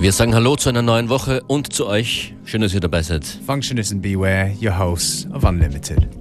Wir sagen Hallo zu einer neuen Woche und zu euch. Schön, dass ihr dabei seid. Functionist and Beware, your hosts of Unlimited.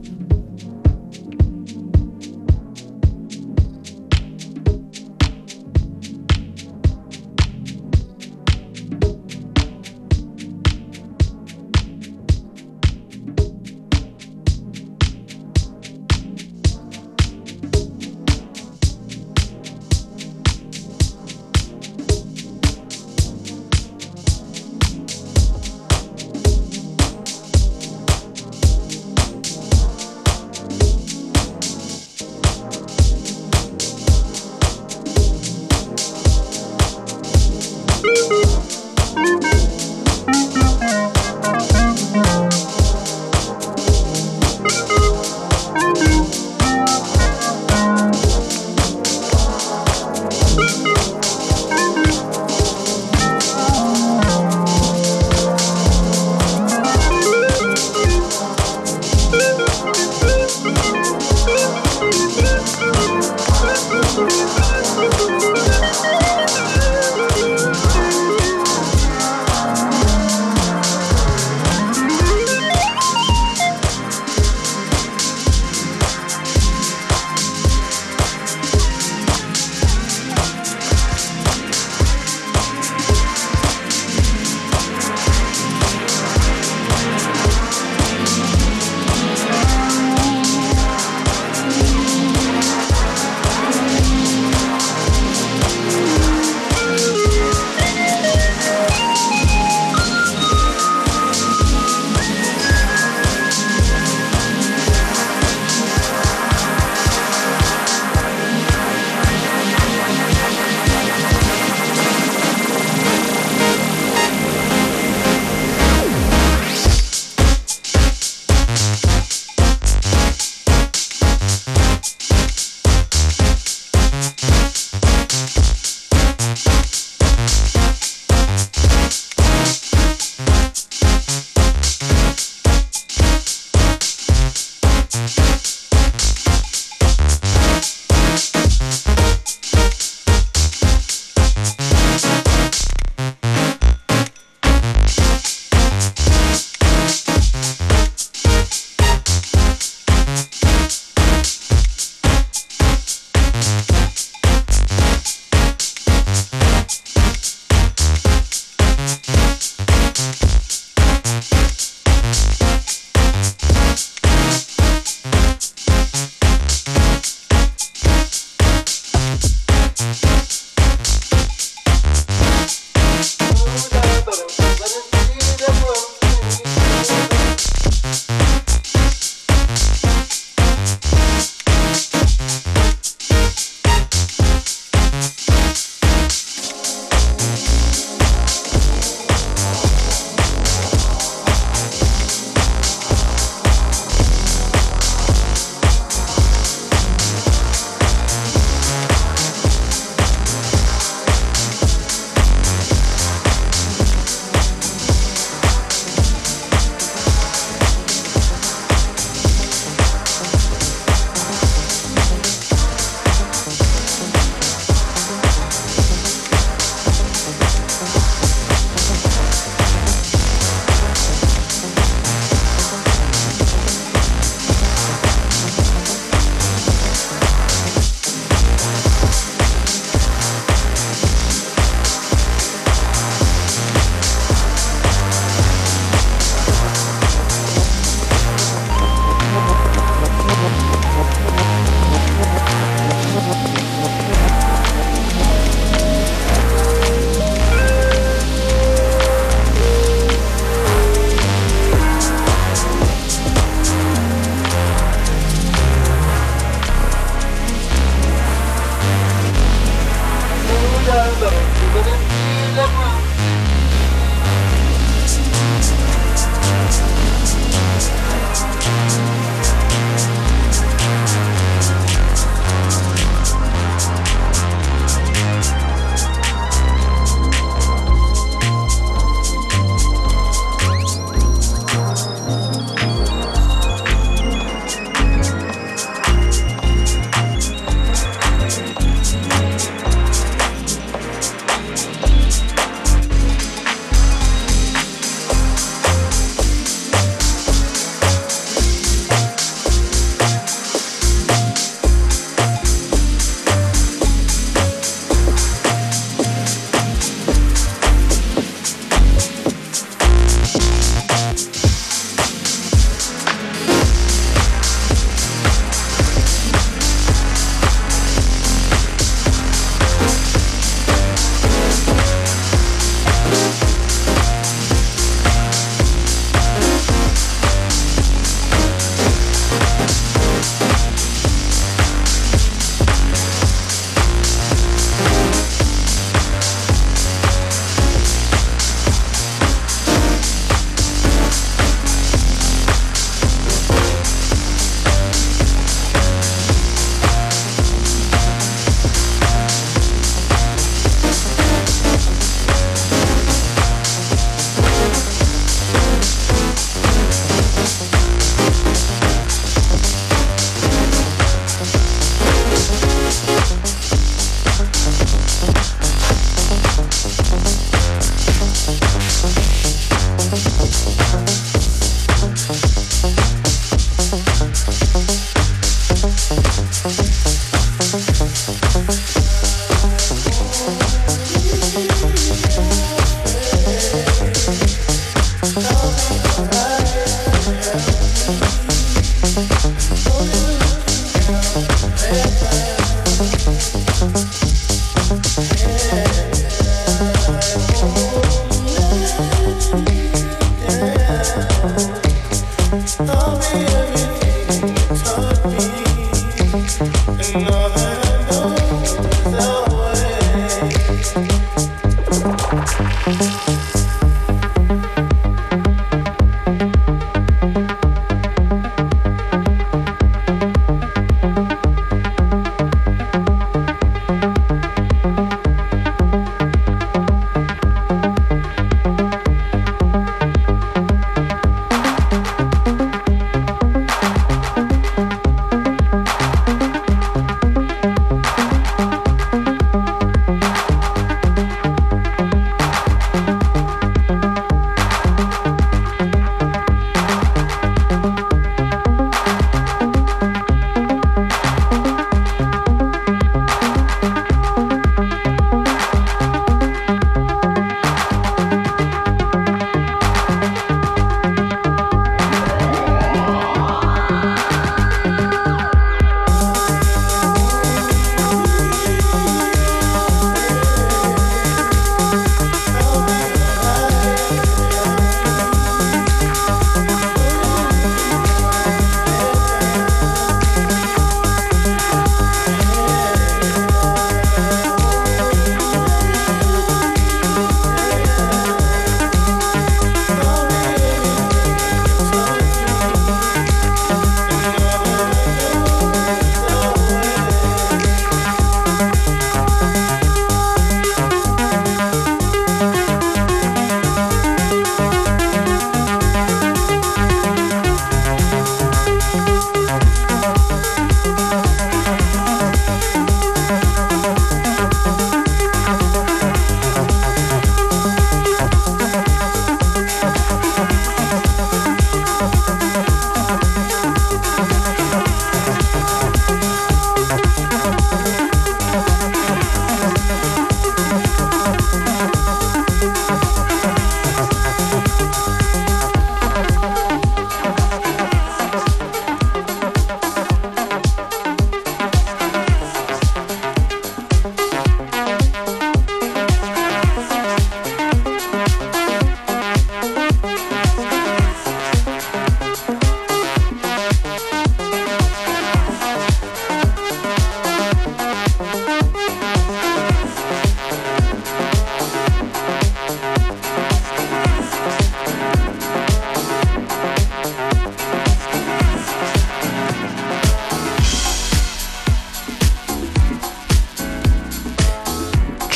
Hey.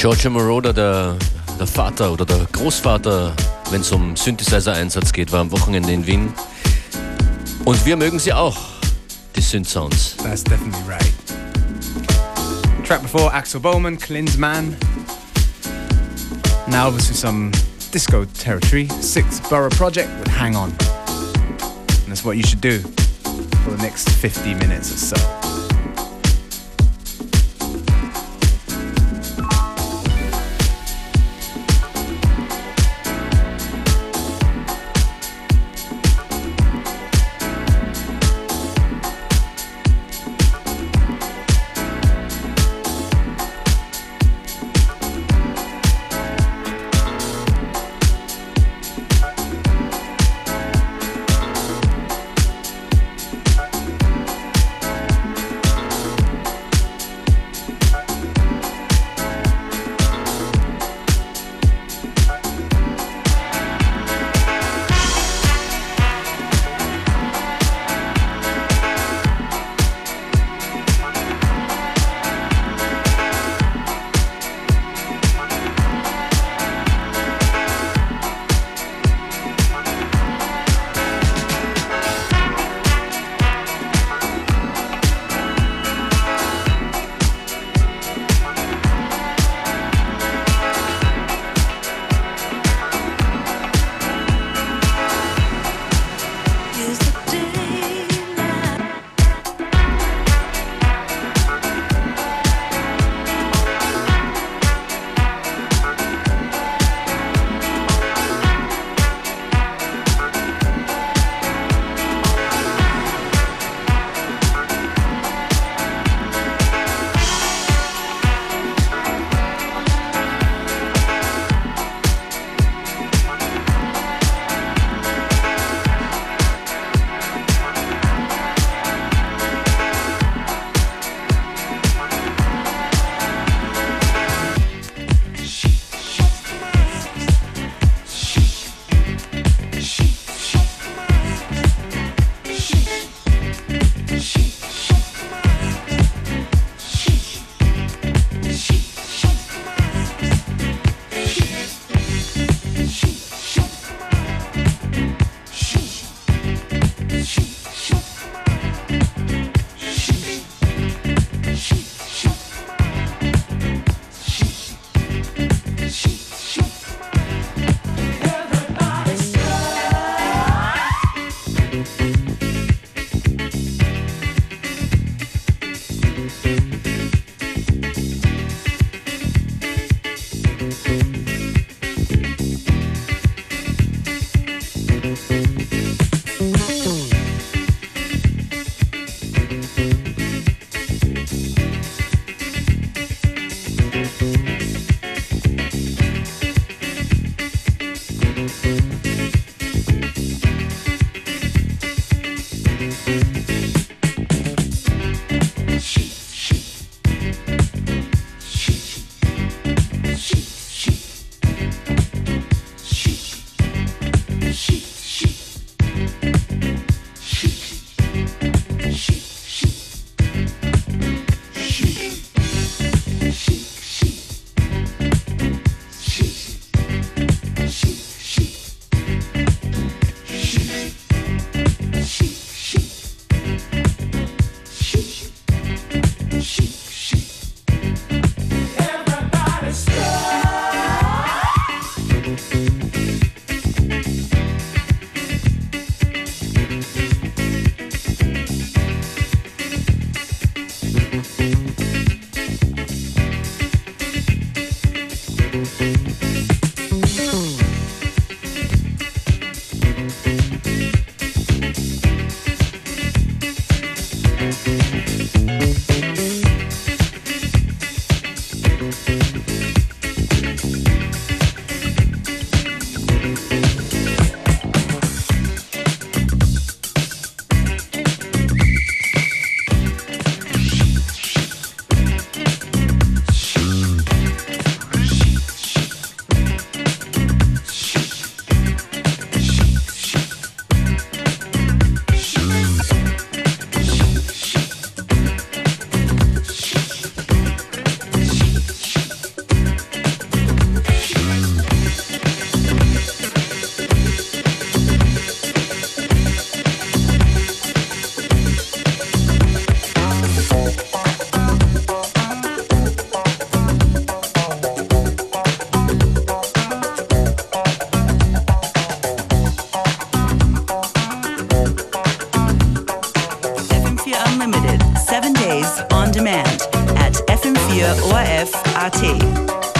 Giorgio Moroder, der, der Vater oder der Großvater, wenn es um Synthesizer-Einsatz geht, war am Wochenende in Wien. Und wir mögen sie auch, die Synth-Sounds. That's definitely right. Track before, Axel Bowman, Clint's Man. Now obviously some disco territory. Six Borough Project with Hang On. And that's what you should do for the next 50 minutes or so. Unlimited, seven days on demand at FM4 ORF AT.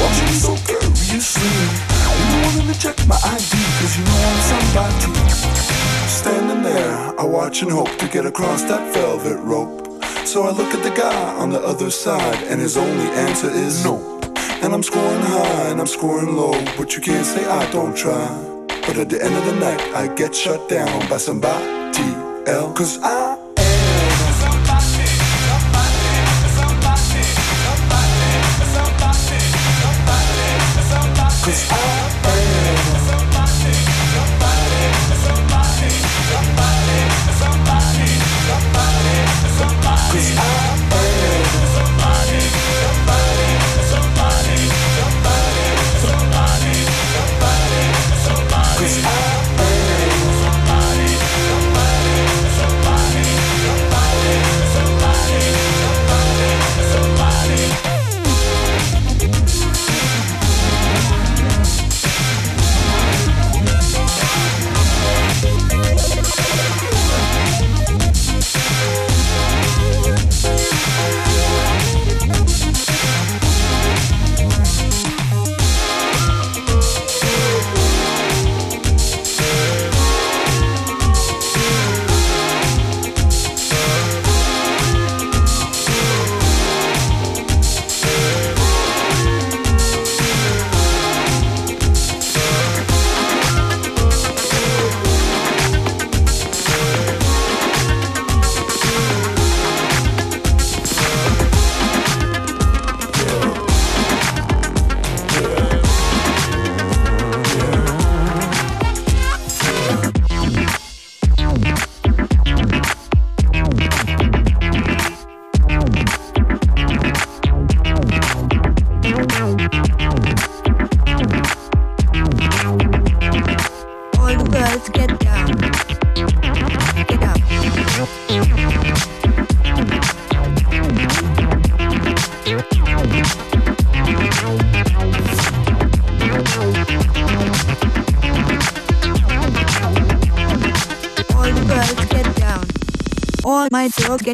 Watching so curiously You don't wanna check my ID Cause you know I'm somebody Standing there, I watch and hope To get across that velvet rope. So I look at the guy on the other side And his only answer is no. And I'm scoring high and I'm scoring low But you can't say I don't try. But at the end of the night I get shut down by somebody else Cause I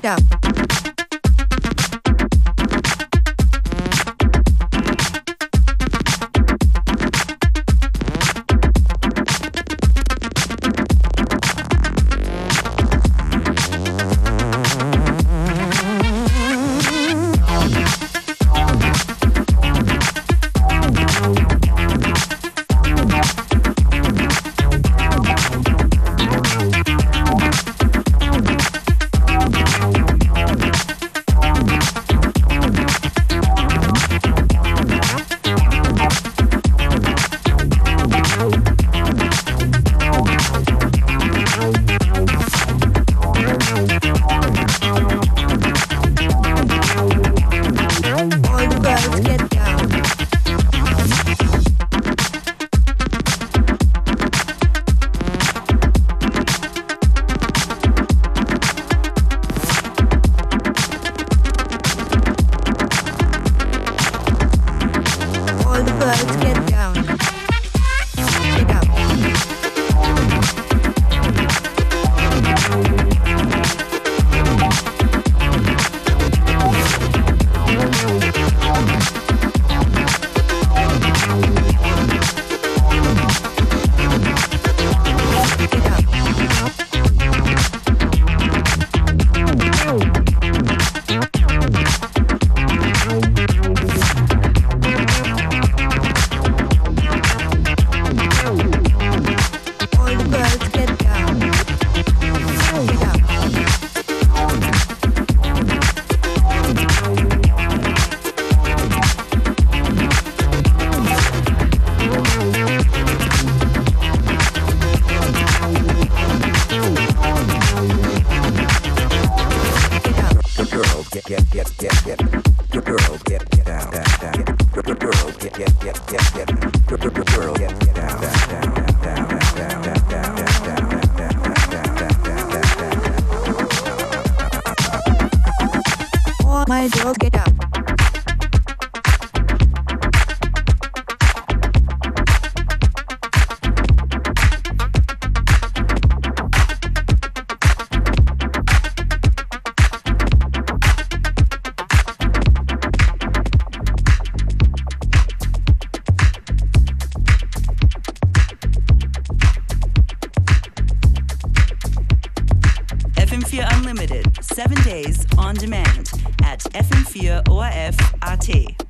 get up. FM4 Unlimited, seven days on demand at FM4 ORF AT.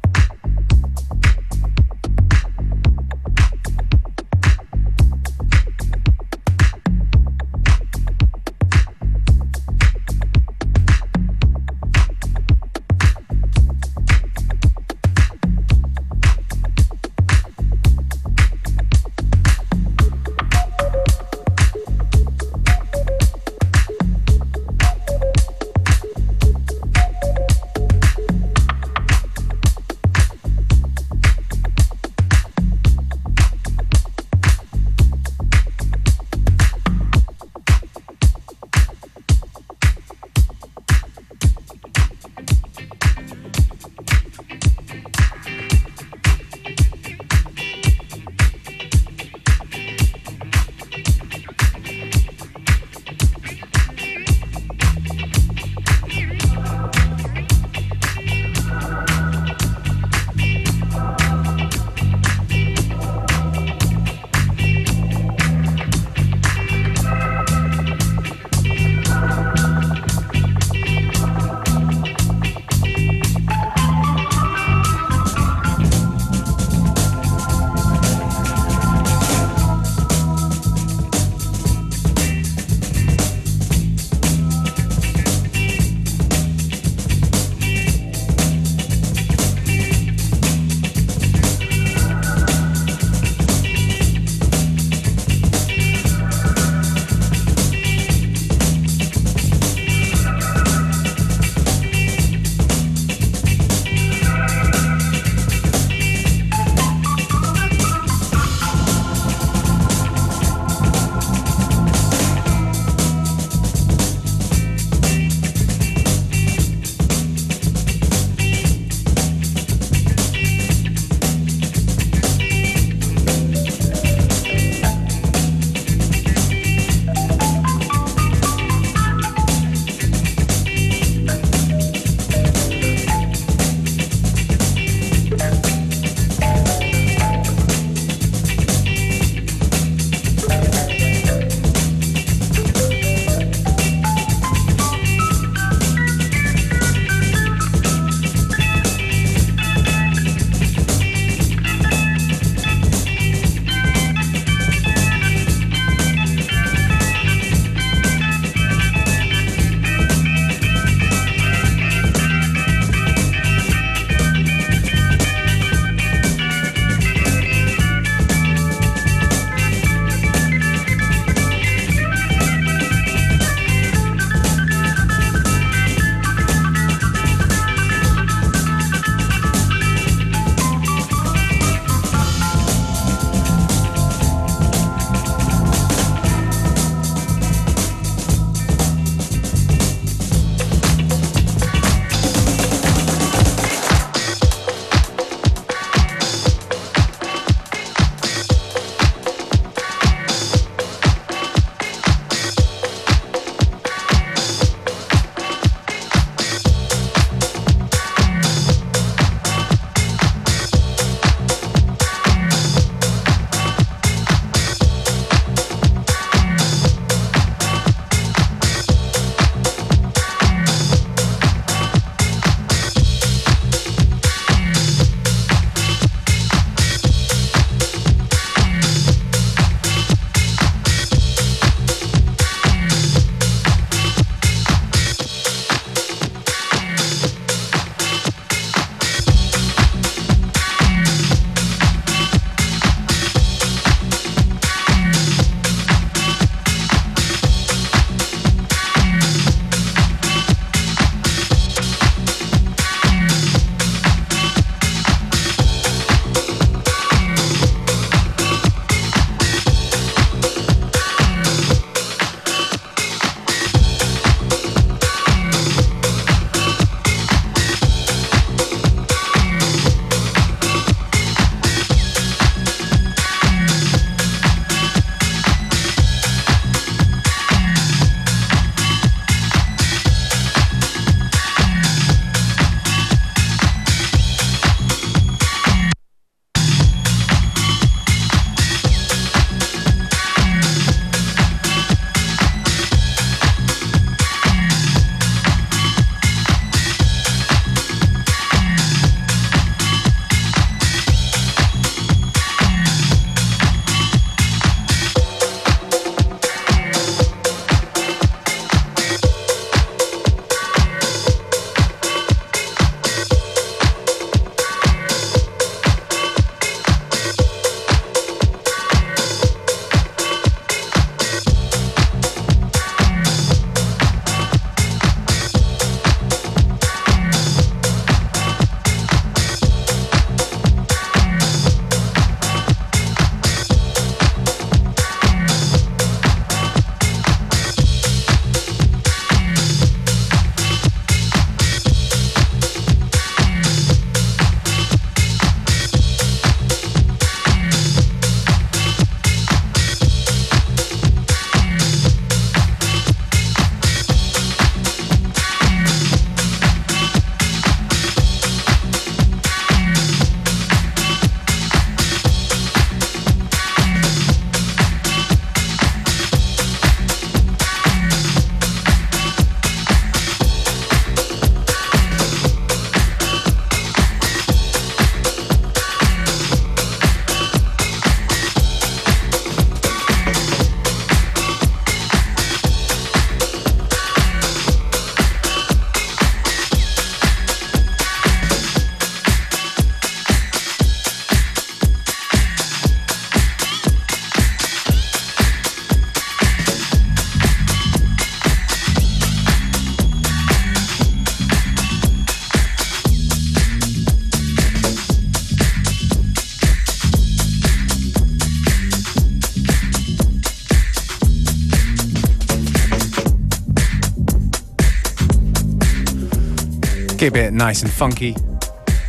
Keep it nice and funky.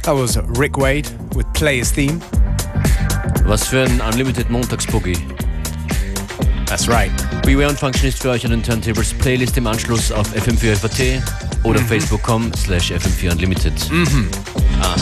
That was Rick Wade with Play His Theme. Was für ein Unlimited Montagsboogie. That's right. Beware und Functionist für euch den Turntables Playlist im Anschluss auf FM4 FAT oder Mhm. facebook.com slash FM4 Unlimited. Aha.